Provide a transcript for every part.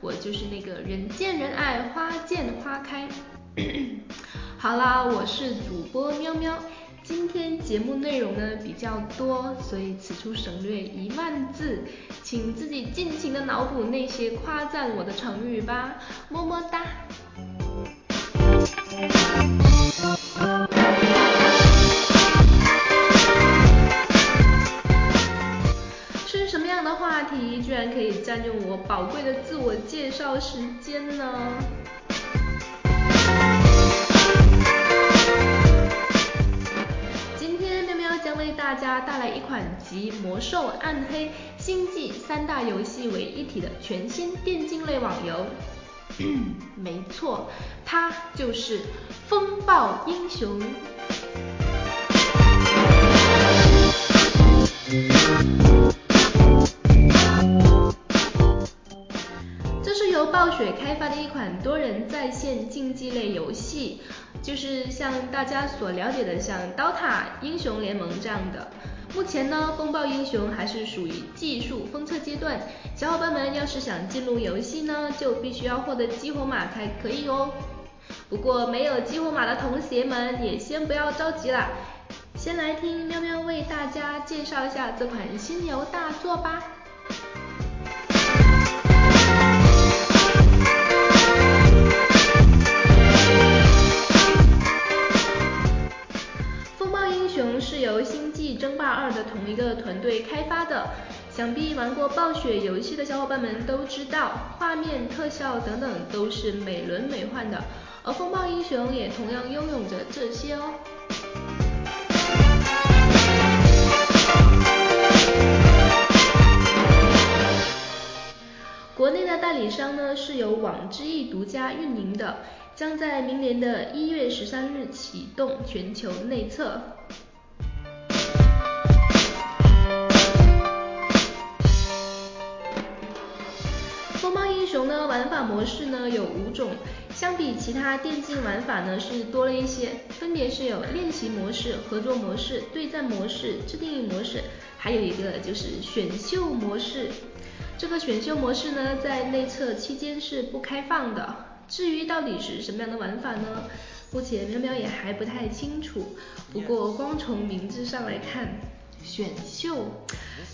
我就是那个人见人爱花见花开。好啦，我是主播喵喵。今天节目内容呢比较多，所以此处省略一万字，请自己尽情的脑补那些夸赞我的成语吧。么么哒。话题，居然可以占用我宝贵的自我介绍时间呢？今天喵喵将为大家带来一款集魔兽、暗黑、星际三大游戏为一体的全新电竞类网游。没错，它就是风暴英雄。在线竞技类游戏，就是像大家所了解的像刀塔、英雄联盟这样的。目前呢，风暴英雄还是属于技术封测阶段，小伙伴们要是想进入游戏呢，就必须要获得激活码才可以哦。不过没有激活码的同学们也先不要着急啦，先来听喵喵为大家介绍一下这款新游大作吧。想必玩过暴雪游戏的小伙伴们都知道，画面、特效等等都是美轮美奂的，而风暴英雄也同样拥有着这些哦。国内的代理商呢是由网之易独家运营的，将在明年的一月十三日启动全球内测。玩法模式呢有五种，相比其他电竞玩法呢是多了一些，分别是有练习模式、合作模式、对战模式、自定义模式，还有一个就是选秀模式。这个选秀模式呢，在内测期间是不开放的。至于到底是什么样的玩法呢？目前喵喵也还不太清楚。不过光从名字上来看，选秀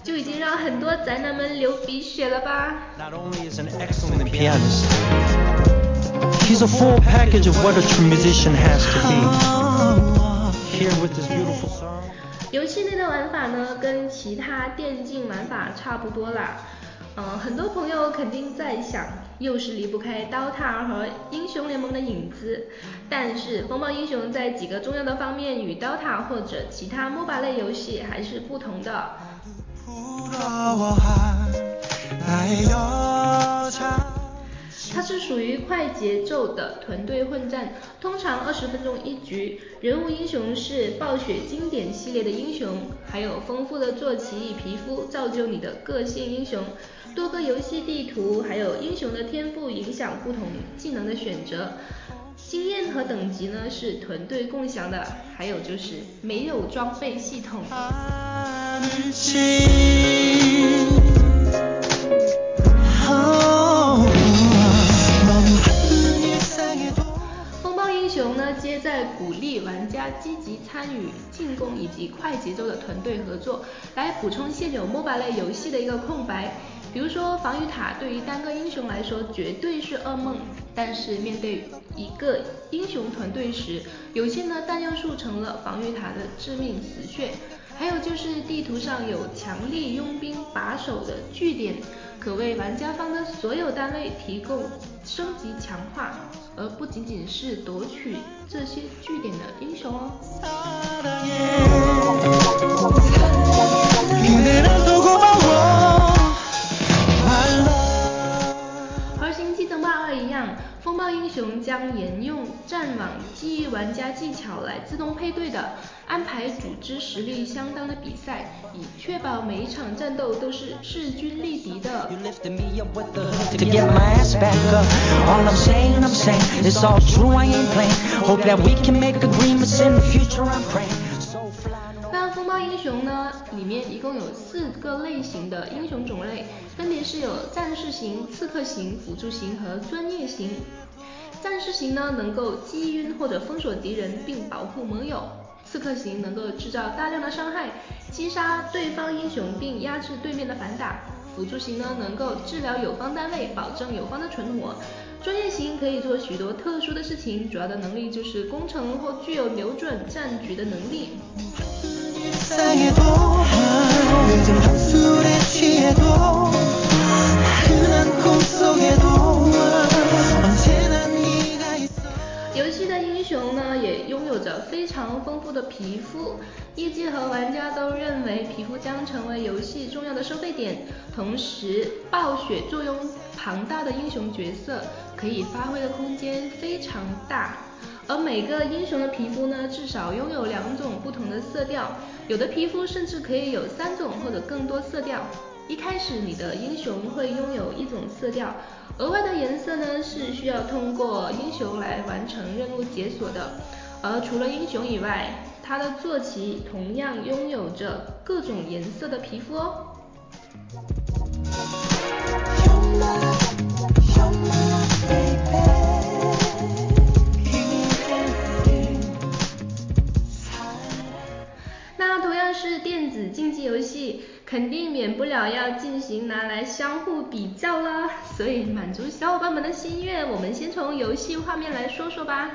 就已经让很多宅男们流鼻血了吧？Not only is an excellent pianist, he's a full package of what a true musician has to be. Here with this beautiful song. 游戏内的玩法呢，跟其他电竞玩法差不多啦。嗯，很多朋友肯定在想，又是离不开 Dota 和英雄联盟的影子。但是风暴英雄在几个重要的方面与 Dota 或者其他 MOBA 类游戏还是不同的。它是属于快节奏的团队混战，通常二十分钟一局，人物英雄是暴雪经典系列的英雄，还有丰富的坐骑与皮肤，造就你的个性英雄。多个游戏地图，还有英雄的天赋影响不同技能的选择。经验和等级呢是团队共享的，还有就是没有装备系统。家积极参与进攻以及快节奏的团队合作，来补充现有 MOBA 类游戏的一个空白。比如说防御塔对于单个英雄来说绝对是噩梦，但是面对一个英雄团队时，有些呢弹药数成了防御塔的致命死穴。还有就是地图上有强力佣兵把守的据点，可为玩家方的所有单位提供升级强化，而不仅仅是夺取这些据点的英雄哦。英雄将沿用战网记忆玩家技巧来自动配对的安排组织实力相当的比赛，以确保每一场战斗都是势均力敌的那风暴英雄呢，里面一共有四个类型的英雄种类，分别是有战士型、刺客型、辅助型和专业型。战士型呢，能够击晕或者封锁敌人并保护盟友；刺客型能够制造大量的伤害，击杀对方英雄并压制对面的反打；辅助型呢，能够治疗友方单位，保证友方的存活；专业型可以做许多特殊的事情，主要的能力就是攻城或具有扭转战局的能力。有着非常丰富的皮肤，业界和玩家都认为皮肤将成为游戏重要的收费点。同时，暴雪作用庞大的英雄角色，可以发挥的空间非常大。而每个英雄的皮肤呢，至少拥有两种不同的色调，有的皮肤甚至可以有三种或者更多色调。一开始你的英雄会拥有一种色调，额外的颜色呢是需要通过英雄来完成任务解锁的。而除了英雄以外，他的坐骑同样拥有着各种颜色的皮肤哦。那同样是电子竞技游戏，肯定免不了要进行拿来相互比较啦。所以满足小伙伴们的心愿，我们先从游戏画面来说说吧。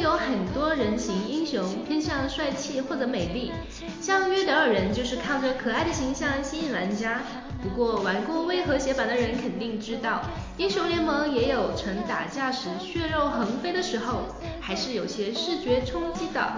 有很多人形英雄，偏向帅气或者美丽，像约德尔人就是靠着可爱的形象吸引玩家。不过玩过微和谐版的人肯定知道，英雄联盟也有曾打架时血肉横飞的时候，还是有些视觉冲击的。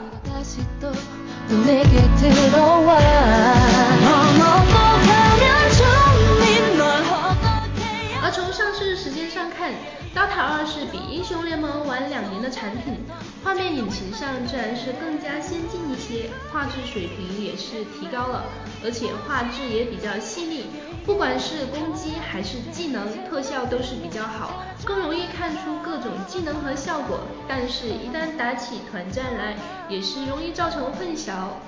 时间上看，《DOTA 2》是比《英雄联盟》晚两年的产品，画面引擎上自然是更加先进一些，画质水平也是提高了，而且画质也比较细腻，不管是攻击还是技能，特效都是比较好，更容易看出各种技能和效果。但是，一旦打起团战来，也是容易造成混淆。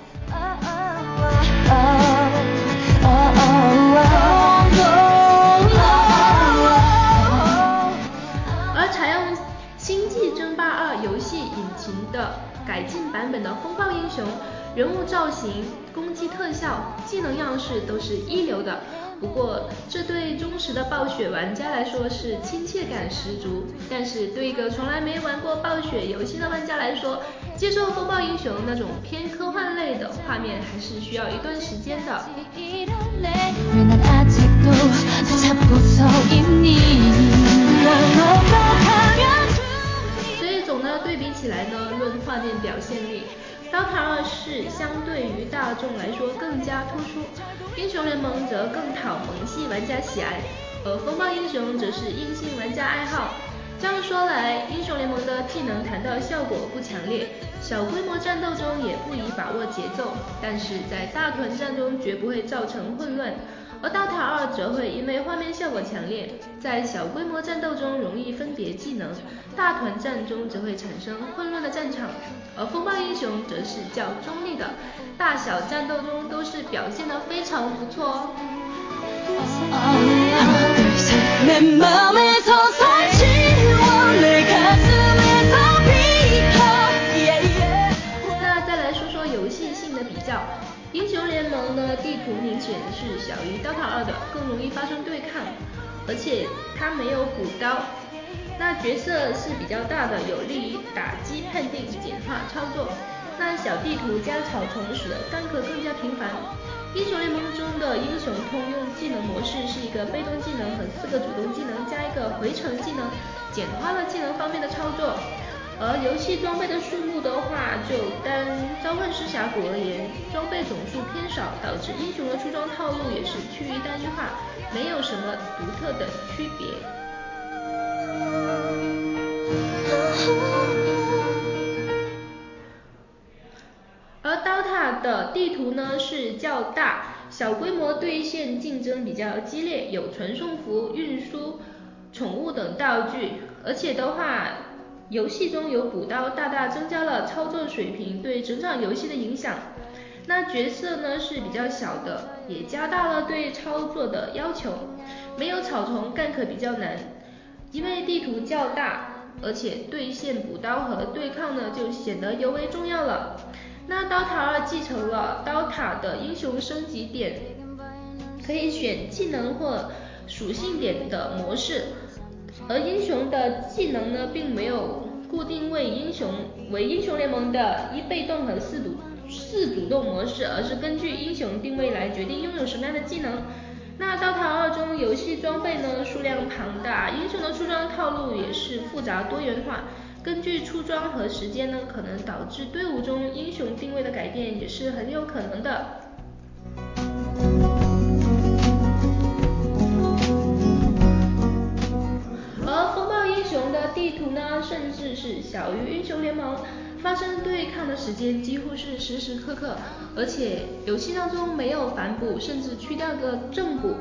效技能样式都是一流的。不过这对忠实的暴雪玩家来说是亲切感十足但是对一个从来没玩过暴雪游戏的玩家来说接受风暴英雄那种偏科幻类的画面还是需要一段时间的。所以总呢对比起来呢论画面表现力 DOTA 二》是相对于大众来说更加突出，《英雄联盟》则更讨萌系玩家喜爱，而《风暴英雄》则是硬性玩家爱好。这样说来，《英雄联盟》的技能弹道效果不强烈，小规模战斗中也不宜把握节奏，但是在大团战中绝不会造成混乱。而《DOTA 二》则会因为画面效果强烈，在小规模战斗中容易分别技能，大团战中则会产生混乱的战场。而风暴英雄则是较中立的，大小战斗中都是表现的非常不错哦。那再来说说游戏性的比较，英雄联盟呢地图明显是小于刀塔二的，更容易发生对抗，而且它没有补刀。那角色是比较大的，有利于打击判定，简化操作。那小地图加草丛使得干咳更加频繁。英雄联盟中的英雄通用技能模式是一个被动技能和四个主动技能加一个回城技能，简化了技能方面的操作。而游戏装备的数目的话，就单召唤师峡谷而言，装备总数偏少，导致英雄的出装套路也是趋于单一化，没有什么独特的区别。而 dota 的地图呢是较大小规模对线竞争比较激烈有传送符运输宠物等道具而且的话游戏中有补刀大大增加了操作水平对整场游戏的影响。那角色呢是比较小的也加大了对操作的要求没有草丛 gank 比较难因为地图较大而且对线补刀和对抗呢就显得尤为重要了。那刀塔二继承了刀塔的英雄升级点，可以选技能或属性点的模式，而英雄的技能呢并没有固定为英雄为英雄联盟的一被动和四主四主动模式，而是根据英雄定位来决定拥有什么样的技能。那刀塔二中游戏装备呢数量庞大，英雄的出装套路也是复杂多元化。根据出装和时间呢，可能导致队伍中英雄定位的改变，也是很有可能的。而风暴英雄的地图呢，甚至是小于英雄联盟，发生对抗的时间几乎是时时刻刻，而且游戏当中没有反补，甚至去掉个正补。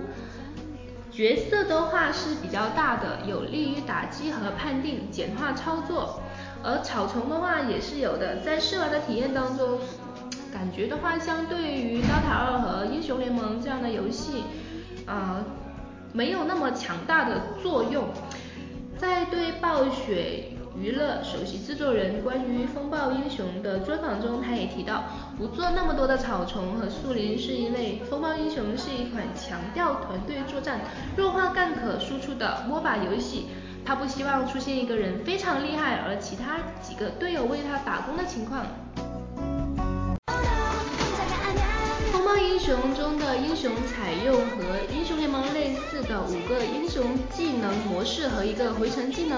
角色的话是比较大的，有利于打击和判定，简化操作。而草丛的话也是有的，在试玩的体验当中，感觉的话，相对于刀塔二和英雄联盟这样的游戏，呃，没有那么强大的作用。在对暴雪娱乐首席制作人关于风暴英雄的专访中，他也提到，不做那么多的草丛和树林，是因为风暴英雄是一款强调团队作战、弱化 gank 输出的 MOBA 游戏。他不希望出现一个人非常厉害，而其他几个队友为他打工的情况。风暴英雄中的英雄采用和英雄联盟类似的五个英雄技能模式和一个回城技能。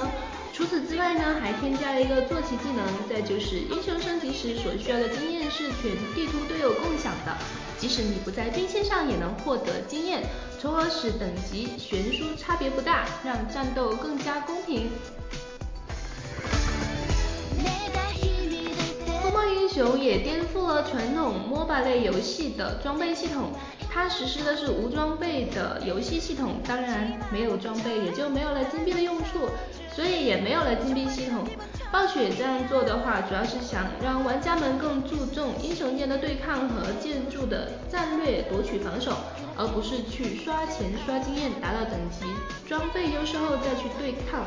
除此之外呢，还添加了一个坐骑技能。再就是英雄升级时所需要的经验是全地图队友共享的，即使你不在兵线上也能获得经验，从而使等级悬殊差别不大，让战斗更加公平。风暴英雄也颠覆了传统 MOBA 类游戏的装备系统，它实施的是无装备的游戏系统，当然没有装备也就没有了金币的用处，所以也没有了金币系统。暴雪这样做的话，主要是想让玩家们更注重英雄间的对抗和建筑的战略夺取防守，而不是去刷钱刷经验达到等级装备优势后再去对抗。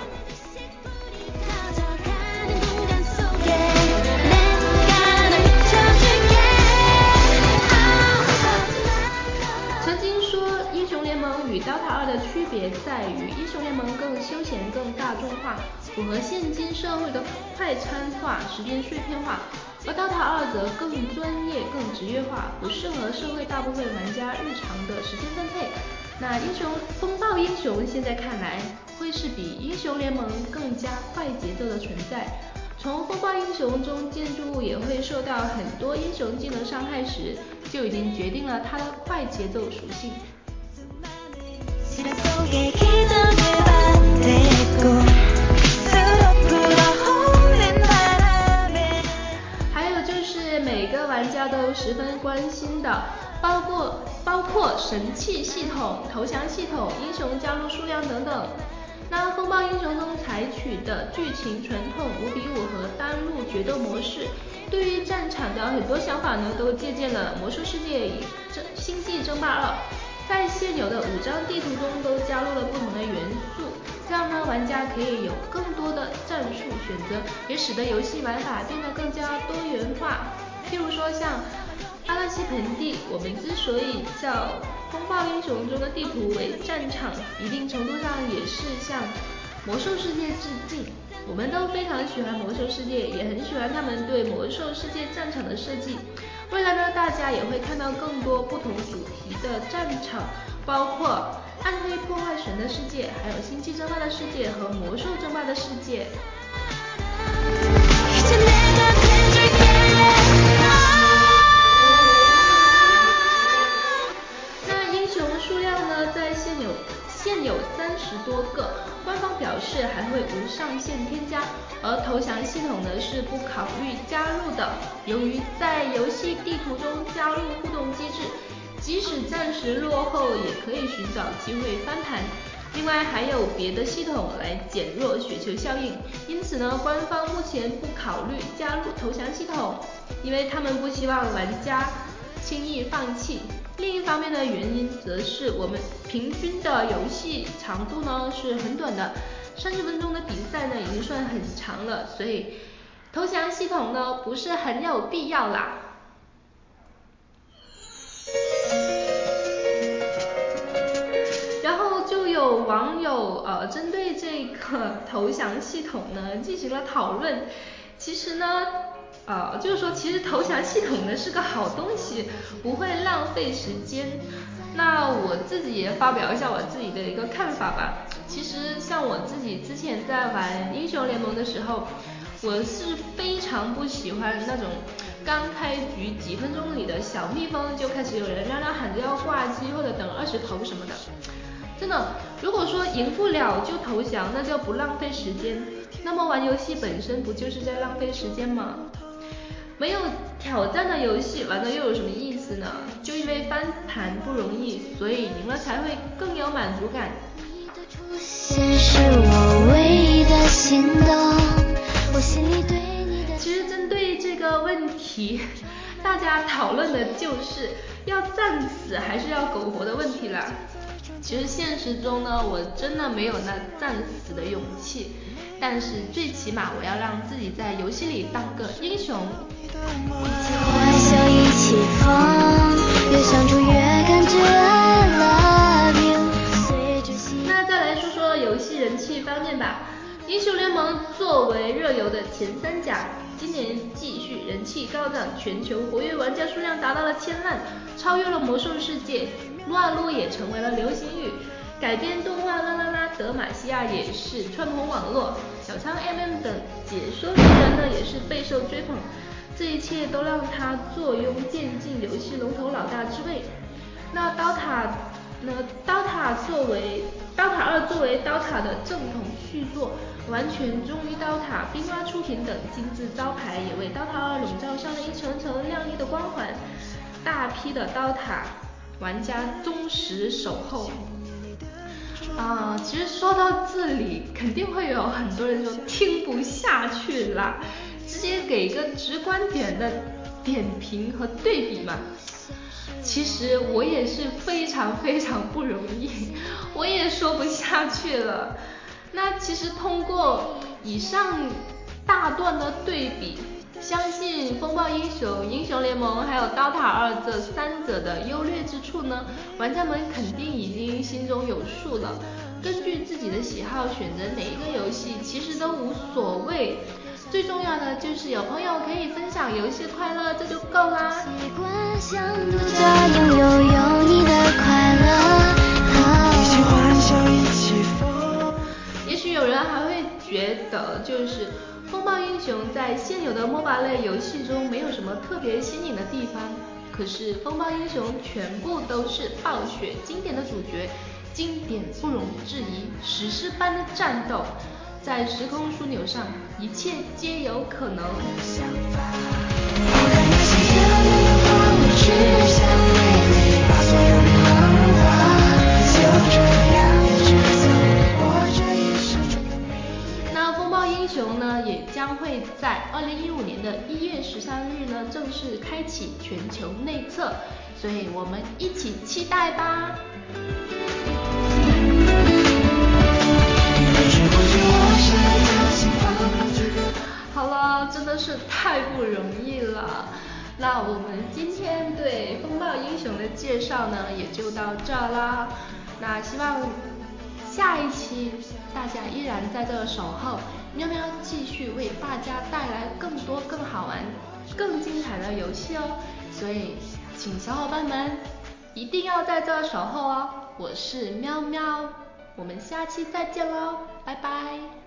DOTA 二的区别在于，英雄联盟更休闲、更大众化，符合现今社会的快餐化、时间碎片化；而 DOTA 二则更专业、更职业化，不适合社会大部分玩家日常的时间分配。那英雄风暴英雄现在看来，会是比英雄联盟更加快节奏的存在。从风暴英雄中建筑物也会受到很多英雄技能伤害时，就已经决定了它的快节奏属性。还有就是每个玩家都十分关心的，包括包括神器系统、投降系统、英雄加入数量等等。那风暴英雄中采取的剧情传统五比五和单路决斗模式，对于战场的很多想法呢，都借鉴了魔兽世界与争星际争霸二，在现有的五张地图中都加入了不同的元素，这样呢，玩家可以有更多的战术选择，也使得游戏玩法变得更加多元化。譬如说像阿拉西盆地，我们之所以叫风暴英雄中的地图为战场，一定程度上也是向魔兽世界致敬。我们都非常喜欢魔兽世界，也很喜欢他们对魔兽世界战场的设计。未来呢，大家也会看到更多不同主题的战场，包括暗黑破坏神的世界，还有星际争霸的世界和魔兽争霸的世界。机会翻盘。另外还有别的系统来减弱雪球效应，因此呢，官方目前不考虑加入投降系统，因为他们不希望玩家轻易放弃。另一方面的原因则是我们平均的游戏长度呢是很短的，三十分钟的比赛呢已经算很长了，所以投降系统呢不是很有必要啦。网友呃针对这个投降系统呢进行了讨论。其实呢，呃就是说其实投降系统呢是个好东西，不会浪费时间。那我自己也发表一下我自己的一个看法吧。其实像我自己之前在玩英雄联盟的时候，我是非常不喜欢那种刚开局几分钟里的小蜜蜂就开始有人嚷嚷喊着要挂机或者等二十头什么的。真的，如果说赢不了就投降，那叫不浪费时间。那么玩游戏本身不就是在浪费时间吗？没有挑战的游戏玩的又有什么意思呢？就因为翻盘不容易，所以赢了才会更有满足感。你的出现是我唯一的心动，我心里对你的其实针对这个问题，大家讨论的就是要战死还是要苟活的问题啦。其实现实中呢，我真的没有那战死的勇气，但是最起码我要让自己在游戏里当个英雄。那再来说说游戏人气方面吧。英雄联盟作为热游的前三甲，今年继续人气高涨，全球活跃玩家数量达到了千万，超越了魔兽世界，撸啊撸也成为了流行语。改编动画啦啦啦德玛西亚也是串红网络，小仓 MM 等解说名人呢也是备受追捧，这一切都让他坐拥电竞游戏龙头老大之位。那刀塔那刀塔作为刀塔二作为刀塔的正统续作，完全忠于刀塔，冰蛙出品等精致招牌也为刀塔二笼罩上了一层层亮丽的光环，大批的刀塔玩家忠实守候。啊、其实说到这里，肯定会有很多人说听不下去啦，直接给一个直观点的点评和对比嘛。其实我也是非常非常不容易，我也说不下去了。那其实通过以上大段的对比，相信风暴英雄、英雄联盟还有刀塔二这三者的优劣之处呢，玩家们肯定已经心中有数了。根据自己的喜好选择哪一个游戏，其实都无所谓。最重要的就是有朋友可以分享游戏快乐，这就够啦。习惯像独家拥有有你的快乐。一起欢笑，一起疯。也许有人还会觉得，就是风暴英雄在现有的 MOBA 类游戏中没有什么特别新颖的地方。可是风暴英雄全部都是暴雪经典的主角，经典不容置疑，史诗般的战斗，在时空枢纽上，一切皆有可能。将会在二零一五年的一月十三日呢正式开启全球内测，所以我们一起期待吧。好了，真的是太不容易了。那我们今天对风暴英雄的介绍呢，也就到这儿啦。那希望下一期大家依然在这守候，喵喵继续为大家带来更多更好玩、更精彩的游戏哦。所以，请小伙伴们一定要在这守候哦。我是喵喵，我们下期再见喽，拜拜。